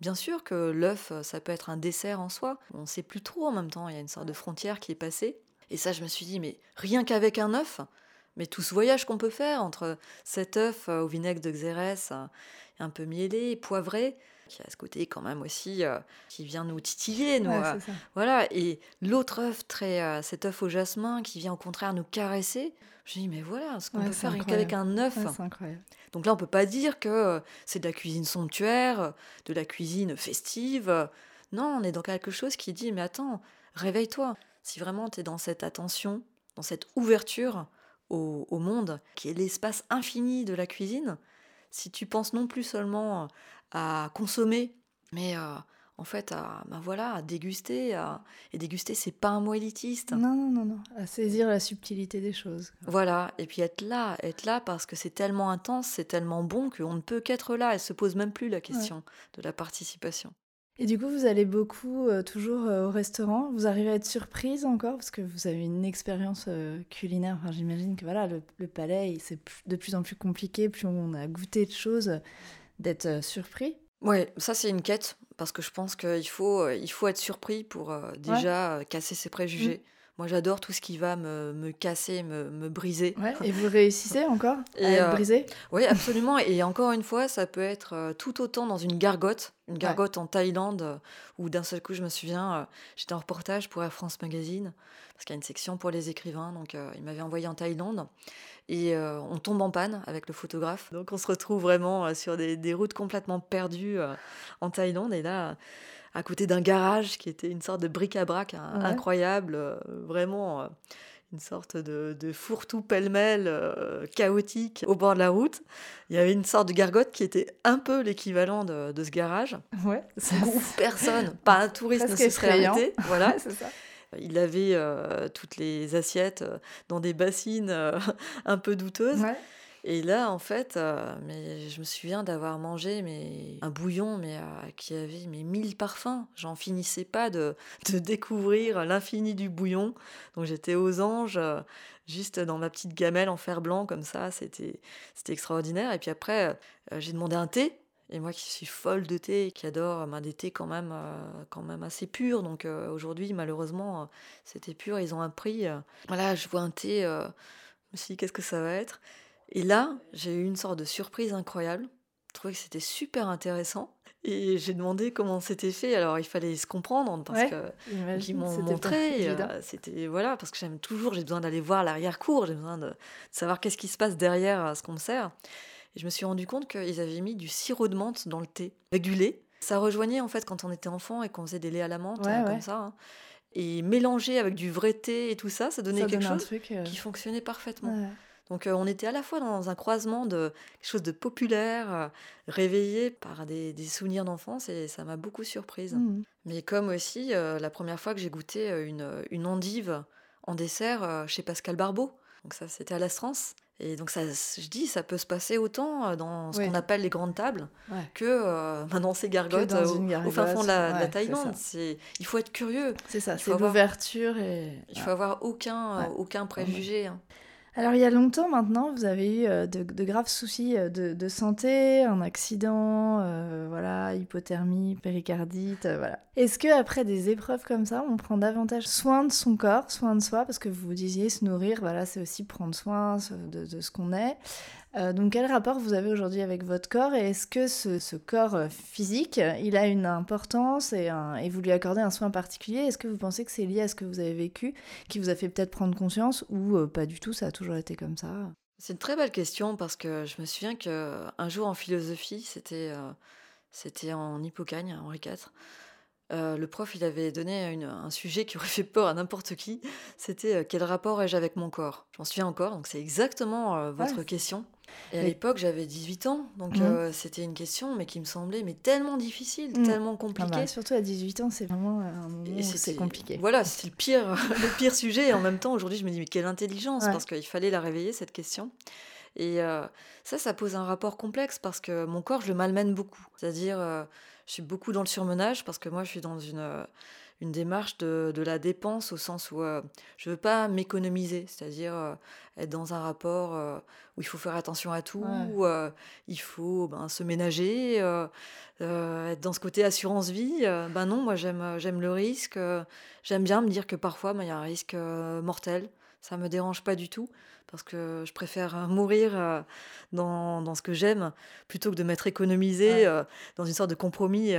Bien sûr que l'œuf, euh, ça peut être un dessert en soi. On ne sait plus trop en même temps. Il y a une sorte de frontière qui est passée. Et ça, je me suis dit, mais rien qu'avec un œuf, mais tout ce voyage qu'on peut faire entre cet œuf euh, au vinaigre de Xérès, euh, un peu mielé, poivré, qui a ce côté quand même aussi euh, qui vient nous titiller, nous. Ouais, euh, voilà. Et l'autre œuf, très, euh, cet œuf au jasmin, qui vient au contraire nous caresser. Je dis, mais voilà, ce qu'on Ouais, peut faire qu'avec un œuf. Ouais, c'est incroyable. Donc là, on peut pas dire que c'est de la cuisine somptuaire, de la cuisine festive. Non, on est dans quelque chose qui dit, mais attends, réveille-toi. Si vraiment tu es dans cette attention, dans cette ouverture au, au monde, qui est l'espace infini de la cuisine, si tu penses non plus seulement à consommer, mais euh, en fait à, ben voilà, à déguster, à- et déguster, c'est pas un mot élitiste. Non, non, non, non. À saisir la subtilité des choses. Voilà, et puis être là, être là parce que c'est tellement intense, c'est tellement bon qu'on ne peut qu'être là. Elle se pose même plus la question de la participation. Et du coup, vous allez beaucoup euh, toujours euh, au restaurant. Vous arrivez à être surprise encore parce que vous avez une expérience euh, culinaire. Enfin, j'imagine que voilà, le, le palais, c'est de plus en plus compliqué, plus on a goûté de choses, d'être surpris. Ouais, ça c'est une quête parce que je pense qu'il faut, il faut être surpris pour déjà casser ses préjugés. Moi j'adore tout ce qui va me, me casser, me, me briser. Ouais. Et vous réussissez encore (laughs) Et, à euh, brisé? Oui, (laughs) absolument. Et encore une fois, ça peut être euh, tout autant dans une gargote, une gargote en Thaïlande, euh, où d'un seul coup, je me souviens, j'étais en reportage pour Air France Magazine, parce qu'il y a une section pour les écrivains, donc euh, il m'avait envoyé en Thaïlande, et euh, on tombe en panne avec le photographe. Donc on se retrouve vraiment sur des, des routes complètement perdues en Thaïlande, et là, à côté d'un garage qui était une sorte de bric-à-brac hein, Ouais. incroyable, euh, vraiment... euh, une sorte de, de fourre-tout pêle-mêle euh, chaotique au bord de la route. Il y avait une sorte de gargote qui était un peu l'équivalent de, de ce garage, Ouais. où personne, pas un touriste ne se serait arrêté. (laughs) Voilà. c'est ça. Il avait toutes les assiettes dans des bassines (laughs) un peu douteuses. Ouais. Et là, en fait, euh, mais je me souviens d'avoir mangé mais, un bouillon mais, euh, qui avait mais, mille parfums. J'en finissais pas de, (laughs) de découvrir l'infini du bouillon. Donc j'étais aux anges, euh, juste dans ma petite gamelle en fer blanc, comme ça. C'était extraordinaire. Et puis après, j'ai demandé un thé. Et moi qui suis folle de thé, qui adore ben, des thés quand même, quand même assez purs. Donc aujourd'hui, malheureusement, c'était pur. Ils ont un prix. Voilà, je vois un thé. je me suis dit, qu'est-ce que ça va être? Et là, j'ai eu une sorte de surprise incroyable. Je trouvais que c'était super intéressant. Et j'ai demandé comment c'était fait. Alors, il fallait se comprendre parce que qu'ils m'ont montré. Euh, c'était voilà, parce que j'aime toujours, j'ai besoin d'aller voir l'arrière-cour, j'ai besoin de, savoir qu'est-ce qui se passe derrière euh, ce qu'on me sert. Et je me suis rendu compte qu'ils avaient mis du sirop de menthe dans le thé avec du lait. Ça rejoignait en fait quand on était enfant et qu'on faisait des laits à la menthe hein, comme ça. Hein. Et mélangé avec du vrai thé et tout ça, ça donnait quelque chose euh, qui fonctionnait parfaitement. Donc euh, on était à la fois dans un croisement de quelque chose de populaire, euh, réveillé par des, souvenirs d'enfance, et ça m'a beaucoup surprise. Mmh. Mais comme aussi euh, la première fois que j'ai goûté une, une endive en dessert chez Pascal Barbeau. Donc ça, c'était à l'Astrance. Et donc ça, je dis, ça peut se passer autant dans ce qu'on appelle les grandes tables que (laughs) dans ces gargotes au, fin fond de la, Thaïlande. il faut être curieux. C'est ça, c'est l'ouverture et... Il faut avoir aucun, aucun préjugé. Hein. Alors il y a longtemps maintenant, vous avez eu euh, de, graves soucis euh, de, santé, un accident, euh, voilà, hypothermie, péricardite, voilà. Est-ce que après des épreuves comme ça, on prend davantage soin de son corps, soin de soi, parce que vous disiez se nourrir, voilà, c'est aussi prendre soin de, de ce qu'on est. Euh, donc quel rapport vous avez aujourd'hui avec votre corps et est-ce que ce, corps euh, physique, il a une importance et, vous lui accordez un soin particulier? Est-ce que vous pensez que c'est lié à ce que vous avez vécu qui vous a fait peut-être prendre conscience ou euh, pas du tout, ça a toujours été comme ça? C'est une très belle question parce que je me souviens qu'un jour en philosophie, c'était c'était en Hippocagne, Henri IV. le prof, il avait donné un sujet qui aurait fait peur à n'importe qui. C'était quel rapport ai-je avec mon corps? J'en souviens encore, donc c'est exactement votre question. Et à l'époque, j'avais 18 ans, donc mhm. euh, c'était une question, mais qui me semblait mais tellement difficile, mhm. tellement ah compliquée. Bah, surtout à 18 ans, c'est vraiment un moment c'est compliqué. Voilà, c'est le pire, (laughs) le pire sujet. Et en même temps, aujourd'hui, je me dis mais quelle intelligence, parce qu'il fallait la réveiller cette question. Et euh, ça, ça pose un rapport complexe parce que mon corps, je le malmène beaucoup. C'est-à-dire, euh, je suis beaucoup dans le surmenage parce que moi, je suis dans une une démarche de, de, la dépense au sens où euh, je veux pas m'économiser, c'est-à-dire euh, être dans un rapport euh, où il faut faire attention à tout, où il faut ben, se ménager, être dans ce côté assurance vie. ben non, moi j'aime j'aime le risque, j'aime bien me dire que parfois ben, il y a un risque mortel ça me dérange pas du tout parce que je préfère euh, mourir euh, dans, dans ce que j'aime plutôt que de m'être économisé euh, dans une sorte de compromis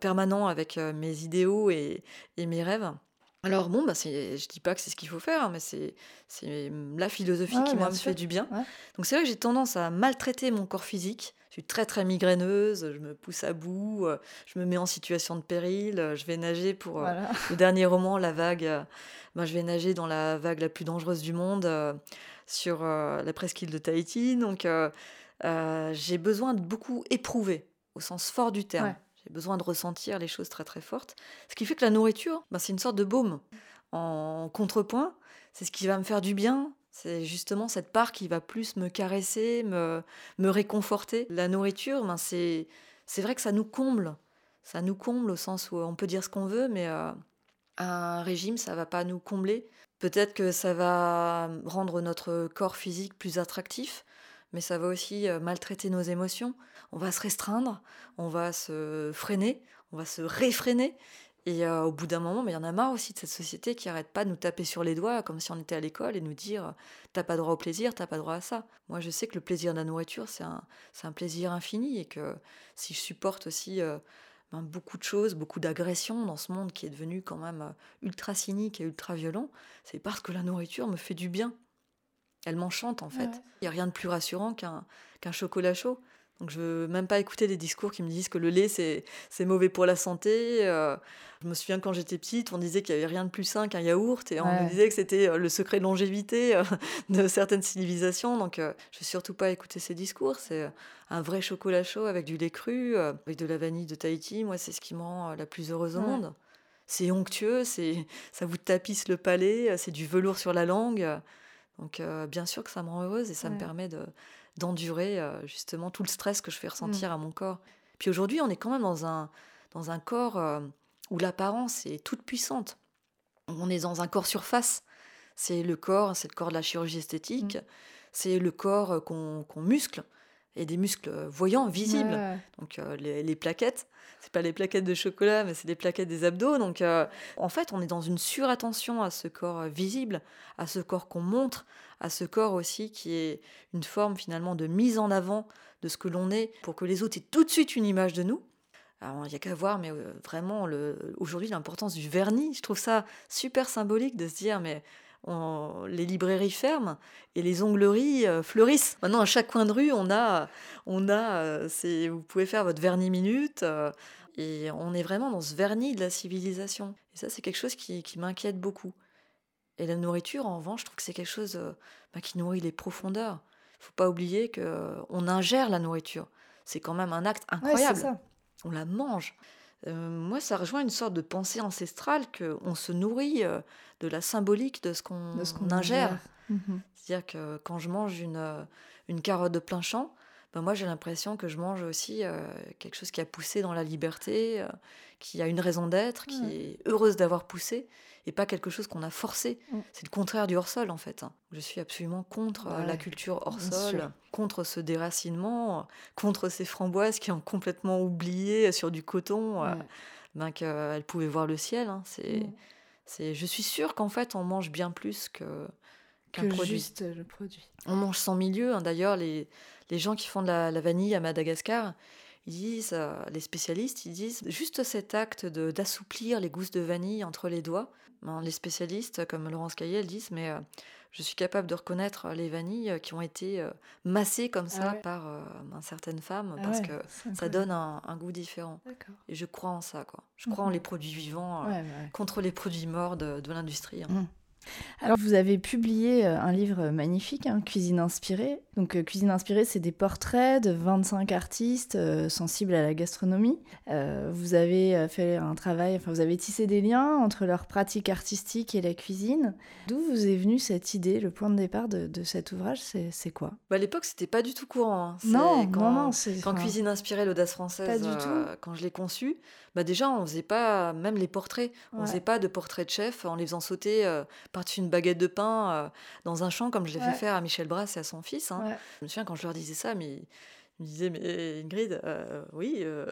permanent avec mes idéaux et, et, mes rêves. Alors bon, bah je dis pas que c'est ce qu'il faut faire, mais c'est la philosophie qui moi me fait du bien. Donc c'est vrai que j'ai tendance à maltraiter mon corps physique suis très très migraineuse, je me pousse à bout, euh, je me mets en situation de péril, euh, je vais nager pour euh, le dernier roman, La Vague. Ben, je vais nager dans la vague la plus dangereuse du monde sur la presqu'île de Tahiti. Donc j'ai besoin de beaucoup éprouver, au sens fort du terme. J'ai besoin de ressentir les choses très très fortes. Ce qui fait que la nourriture, ben, c'est une sorte de baume. En contrepoint, c'est ce qui va me faire du bien, c'est justement cette part qui va plus me caresser, me, me réconforter. La nourriture, ben c'est, c'est vrai que ça nous comble. Ça nous comble au sens où on peut dire ce qu'on veut, mais euh, un régime, ça va pas nous combler. Peut-être que ça va rendre notre corps physique plus attractif, mais ça va aussi euh, maltraiter nos émotions. On va se restreindre, on va se freiner, on va se réfréner, et euh, au bout d'un moment, il y en a marre aussi de cette société qui arrête pas de nous taper sur les doigts comme si on était à l'école et nous dire t'as pas droit au plaisir, t'as pas droit à ça. Moi, je sais que le plaisir de la nourriture, c'est un, c'est un plaisir infini et que si je supporte aussi euh, ben, beaucoup de choses, beaucoup d'agressions dans ce monde qui est devenu quand même euh, ultra cynique et ultra violent, c'est parce que la nourriture me fait du bien. Elle m'enchante en fait. Il n'y a rien de plus rassurant qu'un, qu'un chocolat chaud. Donc je veux même pas écouter des discours qui me disent que le lait c'est, c'est mauvais pour la santé. Euh, je me souviens quand j'étais petite, on disait qu'il y avait rien de plus sain qu'un yaourt et on me disait que c'était euh, le secret de longévité euh, (laughs) de certaines civilisations. Donc je veux surtout pas écouter ces discours. C'est un vrai chocolat chaud avec du lait cru, avec de la vanille de Tahiti. Moi c'est ce qui me rend la plus heureuse au monde. C'est onctueux, c'est ça vous tapisse le palais, c'est du velours sur la langue. Donc bien sûr que ça me rend heureuse et ça me permet de d'endurer euh, justement tout le stress que je fais ressentir mm. à mon corps. Puis aujourd'hui, on est quand même dans un, dans un corps euh, où l'apparence est toute puissante. On est dans un corps surface. C'est le corps, c'est le corps de la chirurgie esthétique, mm. c'est le corps euh, qu'on muscle et des muscles voyants, visibles. Donc les, les, plaquettes, c'est pas les plaquettes de chocolat, mais c'est les plaquettes des abdos. Donc en fait, on est dans une surattention à ce corps visible, à ce corps qu'on montre, à ce corps aussi qui est une forme finalement de mise en avant de ce que l'on est pour que les autres aient tout de suite une image de nous. Alors, il n'y a qu'à voir, mais euh, vraiment, aujourd'hui, l'importance du vernis, je trouve ça super symbolique de se dire, mais les librairies ferment et les ongleries euh, fleurissent. Maintenant, à chaque coin de rue, on a, on a euh, vous pouvez faire votre vernis minute. et on est vraiment dans ce vernis de la civilisation. Et ça, c'est quelque chose qui, m'inquiète beaucoup. Et la nourriture, en revanche, je trouve que c'est quelque chose bah, qui nourrit les profondeurs. Il faut pas oublier qu'on ingère la nourriture. C'est quand même un acte incroyable on la mange. Euh, moi, ça rejoint une sorte de pensée ancestrale qu'on se nourrit euh, de la symbolique de ce qu'on ingère. Mhm. C'est-à-dire que quand je mange une, euh, une carotte de plein champ, ben moi j'ai l'impression que je mange aussi quelque chose qui a poussé dans la liberté, qui a une raison d'être, qui est heureuse d'avoir poussé et pas quelque chose qu'on a forcé. Mm. C'est le contraire du hors-sol en fait. Hein. Je suis absolument contre euh, la culture hors-sol, contre ce déracinement, contre ces framboises qui ont complètement oublié sur du coton euh, ben, qu'elles pouvaient voir le ciel. Hein. C'est, mm. c'est, je suis sûre qu'en fait on mange bien plus que qu'un produit. juste le produit. On mange sans milieu. Hein. D'ailleurs, les, les gens qui font de la vanille à Madagascar, ils disent, euh, les spécialistes, ils disent juste cet acte d'assouplir les gousses de vanille entre les doigts. Ben, les spécialistes, comme Laurence Caillé, disent, mais euh, je suis capable de reconnaître les vanilles euh, qui ont été massées comme ça ah par ben, certaines femmes ah parce que ça donne un, goût différent. Et je crois en ça, quoi. Je crois en mhm. les produits vivants contre les produits morts de, l'industrie. Hein. Mhm. Alors, vous avez publié euh, un livre magnifique, hein, Cuisine inspirée. Donc, euh, Cuisine inspirée, c'est des portraits de 25 artistes euh, sensibles à la gastronomie. vous avez fait un travail, enfin, vous avez tissé des liens entre leur pratique artistique et la cuisine. D'où vous est venue cette idée, le point de départ de, cet ouvrage, c'est quoi? Bah, À l'époque, c'était pas du tout courant. Hein. Non, quand, non, Quand Cuisine inspirée, l'audace française, quand je l'ai conçu, bah déjà, on faisait pas, même les portraits, on faisait pas de portraits de chef en les faisant sauter par-dessus une baguette de pain euh, dans un champ, comme je l'ai fait faire à Michel Brasse et à son fils. Hein. Je me souviens quand je leur disais ça, mais ils me disaient, mais Ingrid, euh, oui, euh,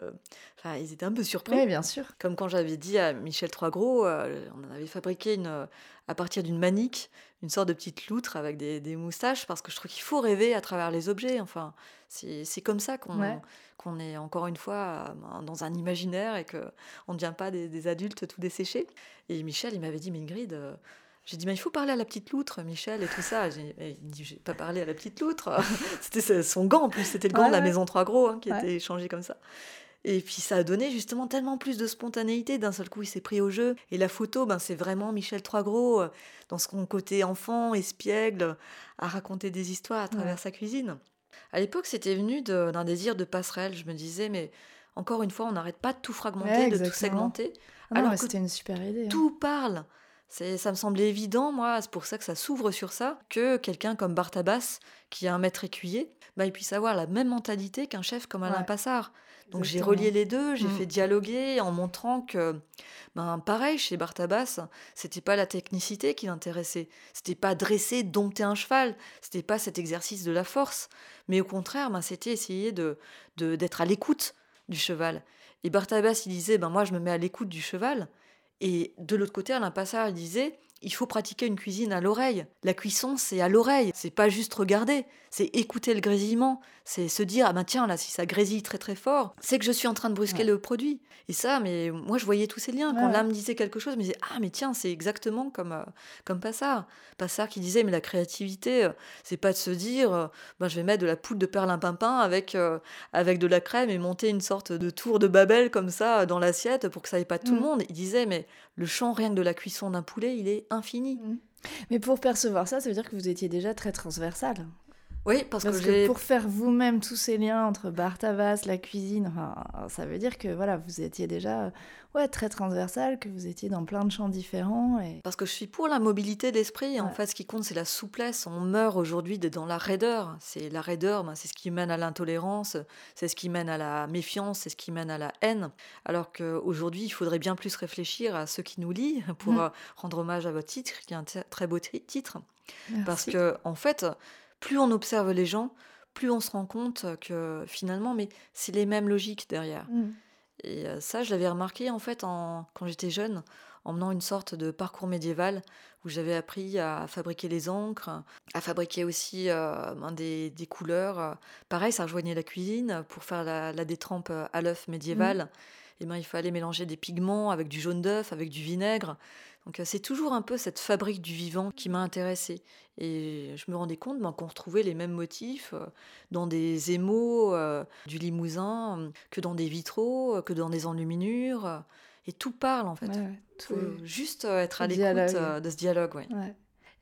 enfin, ils étaient un peu surpris. Oui, bien sûr. Comme quand j'avais dit à Michel Troisgros, on en avait fabriqué une, à partir d'une manique, une sorte de petite loutre avec des, des moustaches, parce que je trouve qu'il faut rêver à travers les objets. Enfin, c'est comme ça qu'on qu'on est encore une fois dans un imaginaire et qu'on ne devient pas des, des, adultes tout desséchés. Et Michel, il m'avait dit, mais Ingrid, j'ai dit, mais il faut parler à la petite loutre, Michel, et tout ça. J'ai dit, j'ai pas parlé à la petite loutre. (laughs) c'était son gant, en plus, c'était le gant de la Maison Trois Gros hein, qui était échangé comme ça. Et puis ça a donné justement tellement plus de spontanéité. D'un seul coup, il s'est pris au jeu. Et la photo, ben, c'est vraiment Michel Troisgros, euh, dans son côté enfant, espiègle, à raconter des histoires à travers sa cuisine. À l'époque, c'était venu d'un désir de passerelle. Je me disais, mais encore une fois, on n'arrête pas de tout fragmenter, de tout segmenter. Ah alors c'était une super idée. Hein. Tout parle ça me semblait évident, moi, c'est pour ça que ça s'ouvre sur ça, que quelqu'un comme Bartabas, qui est un maître écuyer, bah, il puisse avoir la même mentalité qu'un chef comme Alain Passard. Donc j'ai relié les deux, j'ai mm. fait dialoguer en montrant que, ben, pareil, chez Bartabas, c'était pas la technicité qui l'intéressait, c'était pas dresser, dompter un cheval, c'était pas cet exercice de la force, mais au contraire, ben, c'était essayer de d'être à l'écoute du cheval. Et Bartabas, il disait, ben moi je me mets à l'écoute du cheval, et de l'autre côté, Alain Passard disait il faut pratiquer une cuisine à l'oreille. La cuisson, c'est à l'oreille. C'est pas juste regarder, c'est écouter le grésillement. C'est se dire ah ben tiens là, si ça grésille très très fort, c'est que je suis en train de brusquer le produit. Et ça, mais moi je voyais tous ces liens. Quand l'âme disait quelque chose, je me disais ah mais tiens, c'est exactement comme euh, comme Passard. Passard qui disait mais la créativité, euh, c'est pas de se dire euh, ben je vais mettre de la poudre de perlimpinpin avec avec de la crème et monter une sorte de tour de Babel comme ça dans l'assiette pour que ça ait pas tout le mm. monde. Il disait mais le champ rien que de la cuisson d'un poulet, il est infini. Mm. Mais pour percevoir ça, ça veut dire que vous étiez déjà très transversal. Oui, parce, que, pour faire vous-même tous ces liens entre Bartavas, la cuisine, ça veut dire que voilà, vous étiez déjà ouais, très transversal, que vous étiez dans plein de champs différents. Et... Parce que je suis pour la mobilité d'esprit. En fait, ce qui compte, c'est la souplesse. On meurt aujourd'hui dans la raideur. C'est la raideur, ben, c'est ce qui mène à l'intolérance, c'est ce qui mène à la méfiance, c'est ce qui mène à la haine. Alors qu'aujourd'hui, il faudrait bien plus réfléchir à ce qui nous lie pour mm. euh, rendre hommage à votre titre, qui est un très beau titre. Parce que, en fait, plus on observe les gens, plus on se rend compte que finalement, mais c'est les mêmes logiques derrière. Mm. Et euh, ça, je l'avais remarqué en fait en, quand j'étais jeune, en menant une sorte de parcours médiéval où j'avais appris à fabriquer les encres, à fabriquer aussi euh, ben, des, couleurs. Pareil, ça rejoignait la cuisine pour faire la, détrempe à l'œuf médiéval. Mmh. Et ben, il fallait mélanger des pigments avec du jaune d'œuf, avec du vinaigre. Donc c'est toujours un peu cette fabrique du vivant qui m'a intéressée. Et je me rendais compte ben, qu'on retrouvait les mêmes motifs dans des émaux du Limousin que dans des vitraux, que dans des enluminures et tout parle en fait. Juste euh, être à l'écoute euh, de ce dialogue. Ouais.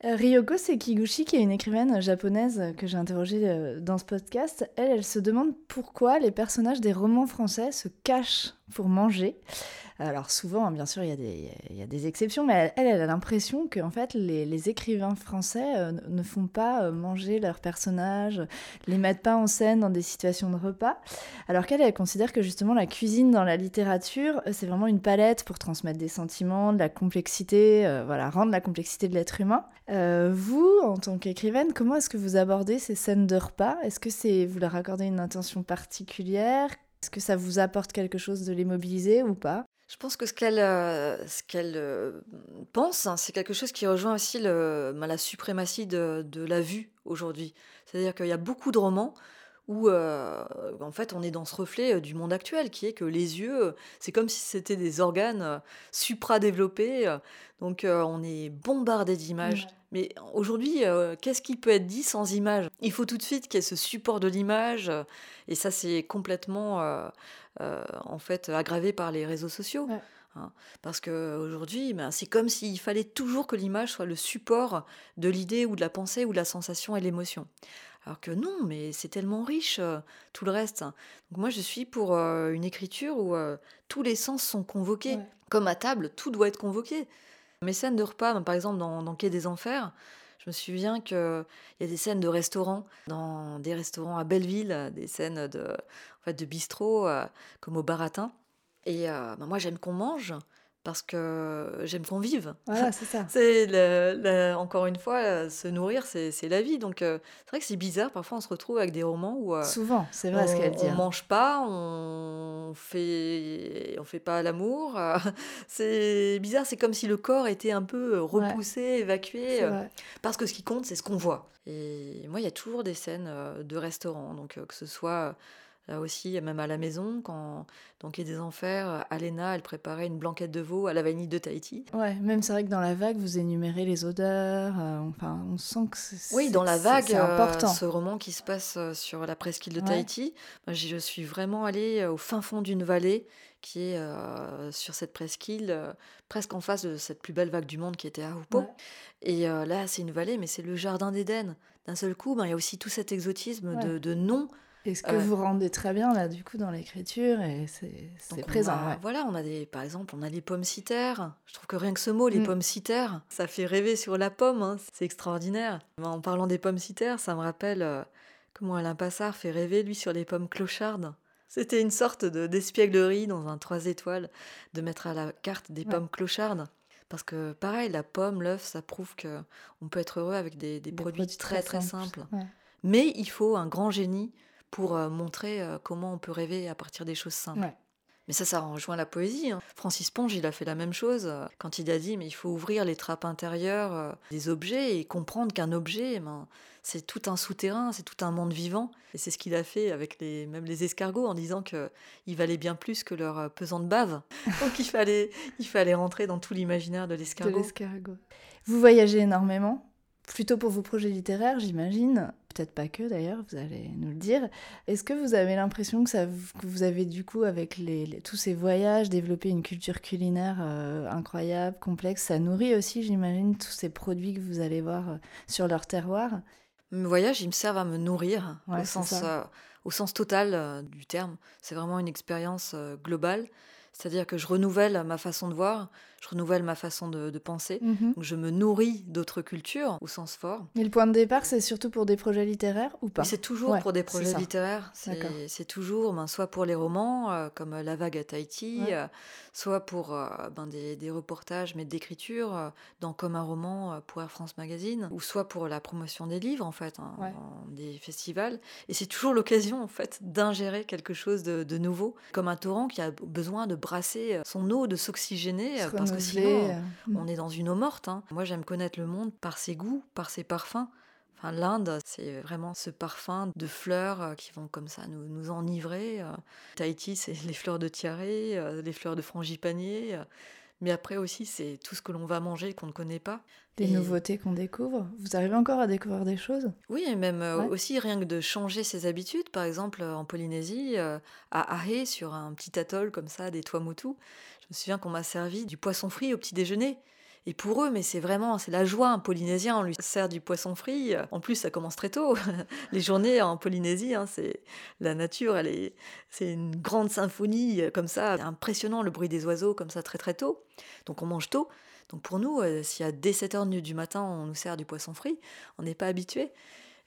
Euh, Ryoko Sekiguchi, qui est une écrivaine japonaise que j'ai interrogée dans ce podcast, elle, elle se demande pourquoi les personnages des romans français se cachent pour manger. Alors souvent, hein, bien sûr, il y, a des, exceptions, mais elle, elle a l'impression que en fait, les, écrivains français euh, ne font pas euh, manger leurs personnages, les mettent pas en scène dans des situations de repas, alors qu'elle, elle considère que justement la cuisine dans la littérature, euh, c'est vraiment une palette pour transmettre des sentiments, de la complexité, voilà, rendre la complexité de l'être humain. vous, en tant qu'écrivaine, comment est-ce que vous abordez ces scènes de repas? Est-ce que c'est vous leur accordez une intention particulière? Est-ce que ça vous apporte quelque chose de les mobiliser ou pas? Je pense que ce qu'elle euh, ce qu'elle euh, pense, hein, c'est quelque chose qui rejoint aussi le, ben, la suprématie de, de la vue aujourd'hui. C'est-à-dire qu'il y a beaucoup de romans où euh, en fait on est dans ce reflet du monde actuel qui est que les yeux, c'est comme si c'était des organes supra-développés, donc on est bombardé d'images. Mais aujourd'hui, qu'est-ce qui peut être dit sans images Il faut tout de suite qu'il y ait ce support de l'image, et ça c'est complètement en fait aggravé par les réseaux sociaux. Hein. parce qu'aujourd'hui, ben, c'est comme s'il fallait toujours que l'image soit le support de l'idée ou de la pensée ou de la sensation et l'émotion. Alors que non, mais c'est tellement riche euh, tout le reste. Donc moi, je suis pour euh, une écriture où euh, tous les sens sont convoqués. Comme à table, tout doit être convoqué. Mes scènes de repas, ben, par exemple dans, Quai des Enfers, je me souviens qu'il y a des scènes de restaurants, dans des restaurants à Belleville, des scènes de, en de bistrot, comme au Baratin. Et ben, moi, j'aime qu'on mange, parce que j'aime qu'on vive. Voilà, c'est ça. (laughs) c'est encore une fois, se nourrir, c'est la vie. Donc euh, c'est vrai que c'est bizarre. Parfois, on se retrouve avec des romans où euh, souvent, c'est vrai ce qu'elle dit. On hein. mange pas, on fait, on fait pas l'amour. (laughs) c'est bizarre. C'est comme si le corps était un peu repoussé, évacué. parce que ce qui compte, c'est ce qu'on voit. Et moi, il y a toujours des scènes euh, de restaurants, donc que ce soit aussi, même à la maison, quand dans Quai des Enfers, Alena, elle préparait une blanquette de veau à la vanille de Tahiti. Ouais, même c'est vrai que dans la vague, vous énumérez les odeurs. Euh, enfin, on sent que c'est Oui, dans la vague, c'est important. ce roman qui se passe euh, sur la presqu'île de Tahiti, je suis vraiment allée euh, au fin fond d'une vallée qui est sur cette presqu'île, presque en face de cette plus belle vague du monde qui était à Hupo. Et là, c'est une vallée, mais c'est le jardin d'Éden. D'un seul coup, ben, il y a aussi tout cet exotisme de, de noms et ce que vous rendez très bien là, du coup, dans l'écriture, et c'est présent. Voilà, on a des, par exemple, on a les pommes citères. Je trouve que rien que ce mot, les mm. pommes citères, ça fait rêver sur la pomme. Hein. C'est extraordinaire. En parlant des pommes citères, ça me rappelle euh, comment Alain Passard fait rêver lui sur les pommes clochardes. C'était une sorte de d'espièglerie dans un trois étoiles de mettre à la carte des pommes clochardes. Parce que pareil, la pomme, l'œuf, ça prouve que on peut être heureux avec des, produits, très très, simples. Mais il faut un grand génie pour euh, montrer euh, comment on peut rêver à partir des choses simples. Mais ça, ça rejoint la poésie. Hein. Francis Ponge, il a fait la même chose euh, quand il a dit mais il faut ouvrir les trappes intérieures des objets et comprendre qu'un objet, eh ben, c'est tout un souterrain, c'est tout un monde vivant. Et c'est ce qu'il a fait avec les, même les escargots en disant qu'ils valaient bien plus que leur pesant de bave. (laughs) Donc il fallait, il fallait rentrer dans tout l'imaginaire de l'escargot. Vous voyagez énormément plutôt pour vos projets littéraires, j'imagine. Peut-être pas que d'ailleurs, vous allez nous le dire. Est-ce que vous avez l'impression que, ça, vous avez du coup, avec les, tous ces voyages, développé une culture culinaire euh, incroyable, complexe? Ça nourrit aussi, j'imagine, tous ces produits que vous allez voir euh, sur leur terroir? Mes voyages, ils me servent à me nourrir au, sens, euh, au sens total du terme. C'est vraiment une expérience globale. C'est-à-dire que je renouvelle ma façon de voir, je renouvelle ma façon de, penser. Mhm. je me nourris d'autres cultures au sens fort. Et le point de départ, c'est surtout pour des projets littéraires ou pas? C'est toujours pour des projets littéraires. C'est toujours ben, soit pour les romans, euh, comme La vague à Tahiti, euh, soit pour euh, ben, des, reportages, mais d'écriture, dans Comme un roman pour Air France Magazine, ou soit pour la promotion des livres, en fait, hein, des festivals. Et c'est toujours l'occasion, en fait, d'ingérer quelque chose de, nouveau, comme un torrent qui a besoin de brasser son eau, de s'oxygéner. parce que sinon, on, est dans une eau morte. Hein. Moi, j'aime connaître le monde par ses goûts, par ses parfums. Enfin, L'Inde, c'est vraiment ce parfum de fleurs euh, qui vont comme ça nous, nous enivrer. Euh. Tahiti, c'est (laughs) les fleurs de tiaré, euh, les fleurs de frangipanier. Mais après aussi, c'est tout ce que l'on va manger qu'on ne connaît pas. Des nouveautés qu'on découvre. Vous arrivez encore à découvrir des choses? Oui, et même aussi rien que de changer ses habitudes. Par exemple, en Polynésie, à Ahe, sur un petit atoll comme ça, des Tuamotu, je me souviens qu'on m'a servi du poisson frit au petit déjeuner. Et pour eux, mais c'est vraiment, c'est la joie. Un Polynésien, on lui sert du poisson frit. En plus, ça commence très tôt. (laughs) Les journées en Polynésie, hein, c'est la nature, elle est, c'est une grande symphonie comme ça, impressionnant le bruit des oiseaux comme ça très très tôt. Donc on mange tôt. Donc pour nous, euh, si à dès 7 h du matin on nous sert du poisson frit, on n'est pas habitué.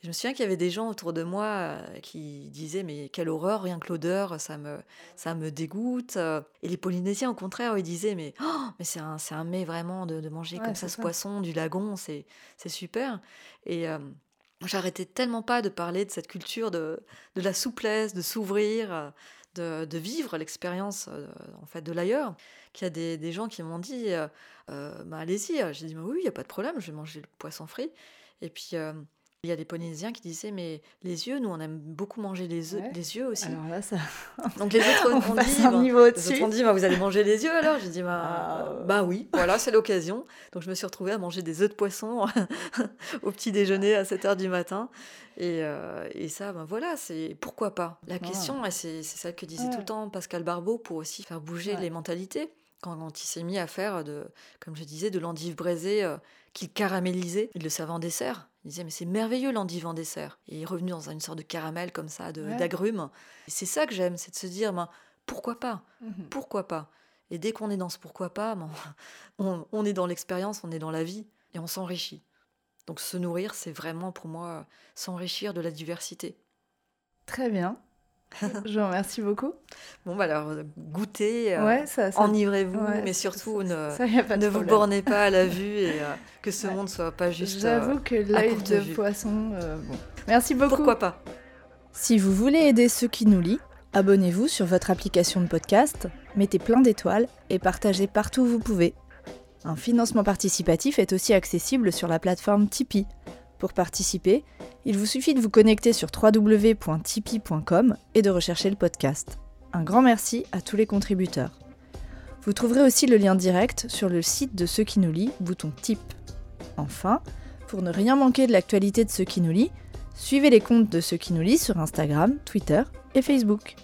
Je me souviens qu'il y avait des gens autour de moi euh, qui disaient mais quelle horreur, rien que l'odeur, ça me, ça me dégoûte. Et les Polynésiens au contraire, ils disaient mais, oh, mais c'est un, un mets vraiment de, manger comme ça, ce poisson du lagon, c'est super. Et euh, j'arrêtais tellement pas de parler de cette culture de, de la souplesse, de s'ouvrir, de, de, vivre l'expérience euh, en fait de l'ailleurs, qu'il y a des, des, gens qui m'ont dit bah, allez-y. J'ai dit oui, il n'y a pas de problème, je vais manger le poisson frit. Et puis il y a des Polynésiens qui disaient, mais les yeux, nous, on aime beaucoup manger les, les yeux aussi. Alors là, ça... Donc les autres on ont dit, un niveau les dit, bah, vous allez manger les yeux alors? J'ai dit, bah, ah. bah oui, voilà, c'est l'occasion. Donc je me suis retrouvée à manger des œufs de poisson (laughs) au petit déjeuner à 7h du matin. Et, euh, et ça, ben voilà, c'est pourquoi pas? La question, c'est celle que disait tout le temps Pascal Barbeau pour aussi faire bouger les mentalités quand, il s'est mis à faire, de, comme je disais, de l'endive braisée euh, qu'il caramélisait. Il le servait en dessert. Il disait, mais c'est merveilleux l'endive en dessert. Et il est revenu dans une sorte de caramel comme ça, d'agrumes. Et c'est ça que j'aime, c'est de se dire, ben, pourquoi pas? Mhm. Pourquoi pas? Et dès qu'on est dans ce pourquoi pas, ben, (laughs) on, est dans l'expérience, on est dans la vie et on s'enrichit. Donc se nourrir, c'est vraiment pour moi s'enrichir de la diversité. Très bien. (laughs) Je vous remercie beaucoup. Bon, bah alors, goûtez, euh, enivrez-vous, mais surtout ne, ne vous bornez pas à la vue et euh, que ce monde ne soit pas juste. J'avoue euh, que l'œil de poisson. bon. Merci beaucoup. Pourquoi pas Si vous voulez aider ceux qui nous lisent, abonnez-vous sur votre application de podcast, mettez plein d'étoiles et partagez partout où vous pouvez. Un financement participatif est aussi accessible sur la plateforme Tipeee. Pour participer, il vous suffit de vous connecter sur www.tipeee.com et de rechercher le podcast. Un grand merci à tous les contributeurs. Vous trouverez aussi le lien direct sur le site de Ceux qui nous lit, bouton Tip. Enfin, pour ne rien manquer de l'actualité de Ceux qui nous lit, suivez les comptes de Ceux qui nous lit sur Instagram, Twitter et Facebook.